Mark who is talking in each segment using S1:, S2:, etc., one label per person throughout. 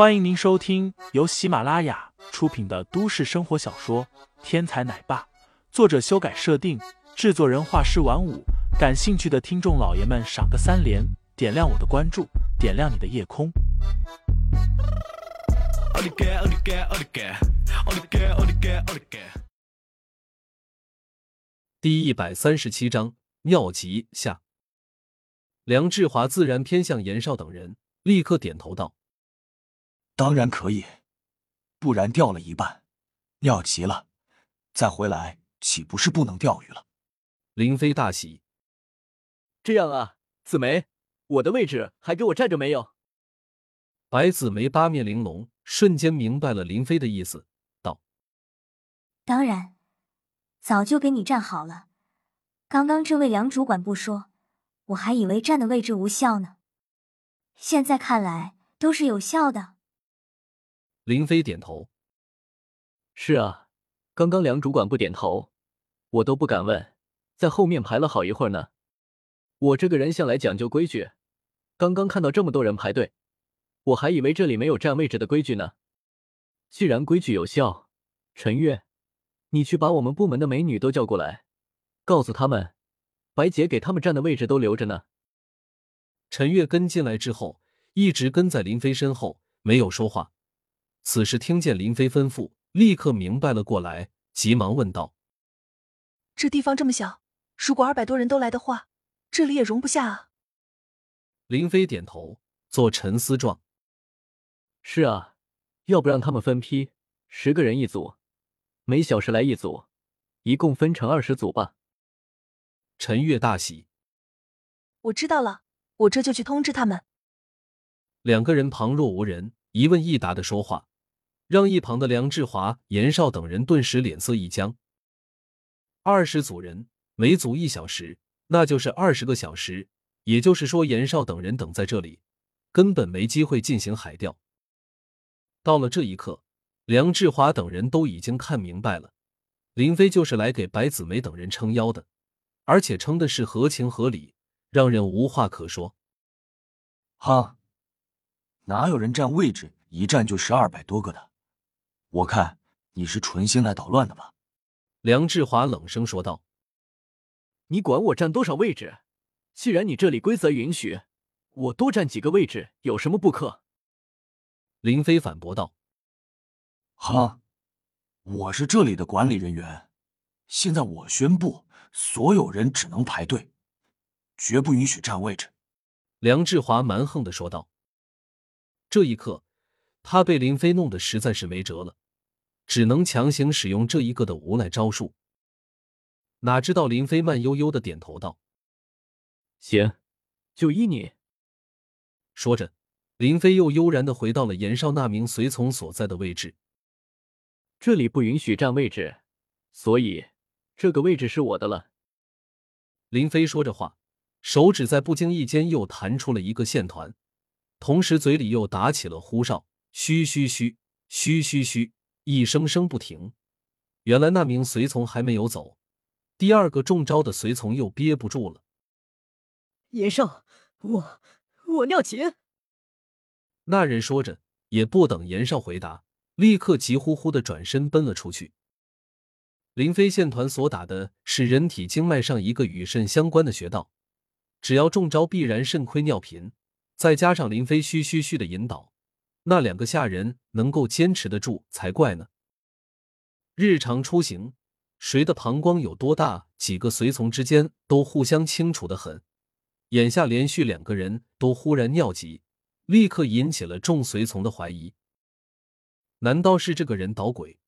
S1: 欢迎您收听由喜马拉雅出品的都市生活小说《天才奶爸》，作者修改设定，制作人画师晚舞。感兴趣的听众老爷们，赏个三连，点亮我的关注，点亮你的夜空。
S2: 第一百三十七章尿急下。梁志华自然偏向严少等人，立刻点头道。
S3: 当然可以，不然钓了一半，尿急了，再回来岂不是不能钓鱼了？
S2: 林飞大喜。
S4: 这样啊，紫梅，我的位置还给我占着没有？
S2: 白紫梅八面玲珑，瞬间明白了林飞的意思，道：“
S5: 当然，早就给你占好了。刚刚这位梁主管不说，我还以为占的位置无效呢。现在看来都是有效的。”
S2: 林飞点头：“
S4: 是啊，刚刚梁主管不点头，我都不敢问，在后面排了好一会儿呢。我这个人向来讲究规矩，刚刚看到这么多人排队，我还以为这里没有占位置的规矩呢。既然规矩有效，陈月，你去把我们部门的美女都叫过来，告诉他们，白姐给他们占的位置都留着呢。”
S2: 陈月跟进来之后，一直跟在林飞身后，没有说话。此时听见林飞吩咐，立刻明白了过来，急忙问道：“
S6: 这地方这么小，如果二百多人都来的话，这里也容不下啊。”
S2: 林飞点头，做沉思状：“
S4: 是啊，要不让他们分批，十个人一组，每小时来一组，一共分成二十组吧。”
S2: 陈月大喜：“
S6: 我知道了，我这就去通知他们。”
S2: 两个人旁若无人，一问一答的说话。让一旁的梁志华、严少等人顿时脸色一僵。二十组人，每组一小时，那就是二十个小时。也就是说，严少等人等在这里，根本没机会进行海钓。到了这一刻，梁志华等人都已经看明白了，林飞就是来给白子梅等人撑腰的，而且撑的是合情合理，让人无话可说。
S3: 哈，哪有人占位置一占就是二百多个的？我看你是存心来捣乱的吧？
S2: 梁志华冷声说道：“
S4: 你管我占多少位置？既然你这里规则允许，我多占几个位置有什么不可？”
S2: 林飞反驳道：“
S3: 哈，我是这里的管理人员，现在我宣布，所有人只能排队，绝不允许占位置。”
S2: 梁志华蛮横的说道。这一刻，他被林飞弄得实在是没辙了。只能强行使用这一个的无赖招数。哪知道林飞慢悠悠的点头道：“
S4: 行，就依你。”
S2: 说着，林飞又悠然的回到了严少那名随从所在的位置。
S4: 这里不允许占位置，所以这个位置是我的了。
S2: 林飞说着话，手指在不经意间又弹出了一个线团，同时嘴里又打起了呼哨，嘘嘘嘘，嘘嘘嘘。一声声不停，原来那名随从还没有走，第二个中招的随从又憋不住了。
S7: 严少，我我尿急。
S2: 那人说着，也不等严少回答，立刻急呼呼的转身奔了出去。林飞线团所打的是人体经脉上一个与肾相关的穴道，只要中招，必然肾亏尿频。再加上林飞嘘嘘嘘的引导。那两个下人能够坚持得住才怪呢。日常出行，谁的膀胱有多大，几个随从之间都互相清楚的很。眼下连续两个人都忽然尿急，立刻引起了众随从的怀疑。难道是这个人捣鬼？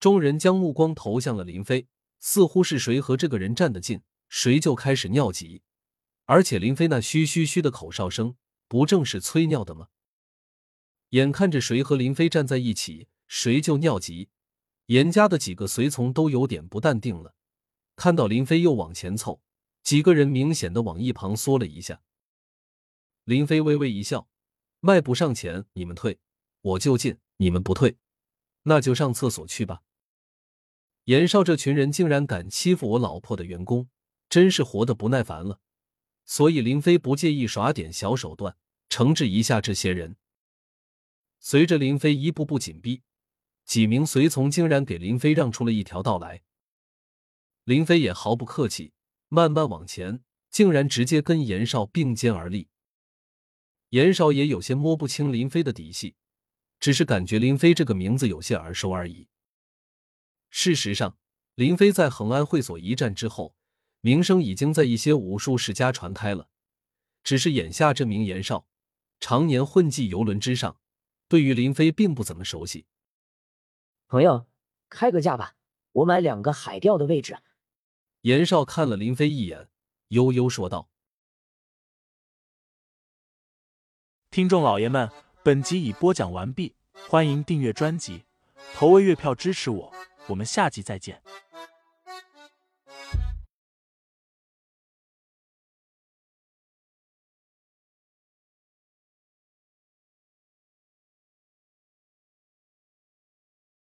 S2: 众人将目光投向了林飞，似乎是谁和这个人站得近，谁就开始尿急。而且林飞那嘘嘘嘘的口哨声，不正是催尿的吗？眼看着谁和林飞站在一起，谁就尿急。严家的几个随从都有点不淡定了。看到林飞又往前凑，几个人明显的往一旁缩了一下。林飞微微一笑，迈步上前：“你们退，我就进；你们不退，那就上厕所去吧。”严少这群人竟然敢欺负我老婆的员工，真是活得不耐烦了。所以林飞不介意耍点小手段，惩治一下这些人。随着林飞一步步紧逼，几名随从竟然给林飞让出了一条道来。林飞也毫不客气，慢慢往前，竟然直接跟严少并肩而立。严少也有些摸不清林飞的底细，只是感觉林飞这个名字有些耳熟而已。事实上，林飞在恒安会所一战之后，名声已经在一些武术世家传开了。只是眼下这名严少，常年混迹游轮之上，对于林飞并不怎么熟悉。
S8: 朋友，开个价吧，我买两个海钓的位置。
S2: 严少看了林飞一眼，悠悠说道：“
S1: 听众老爷们，本集已播讲完毕，欢迎订阅专辑，投喂月票支持我，我们下集再见。”